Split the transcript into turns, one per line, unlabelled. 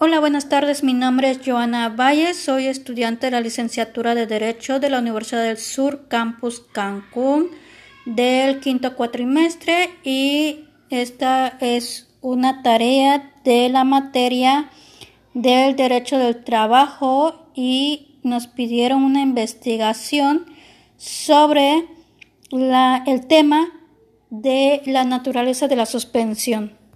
Hola, buenas tardes. Mi nombre es Joana Valle. Soy estudiante de la licenciatura de Derecho de la Universidad del Sur, Campus Cancún, del quinto cuatrimestre y esta es una tarea de la materia del derecho del trabajo y nos pidieron una investigación sobre el tema de la naturaleza de la suspensión.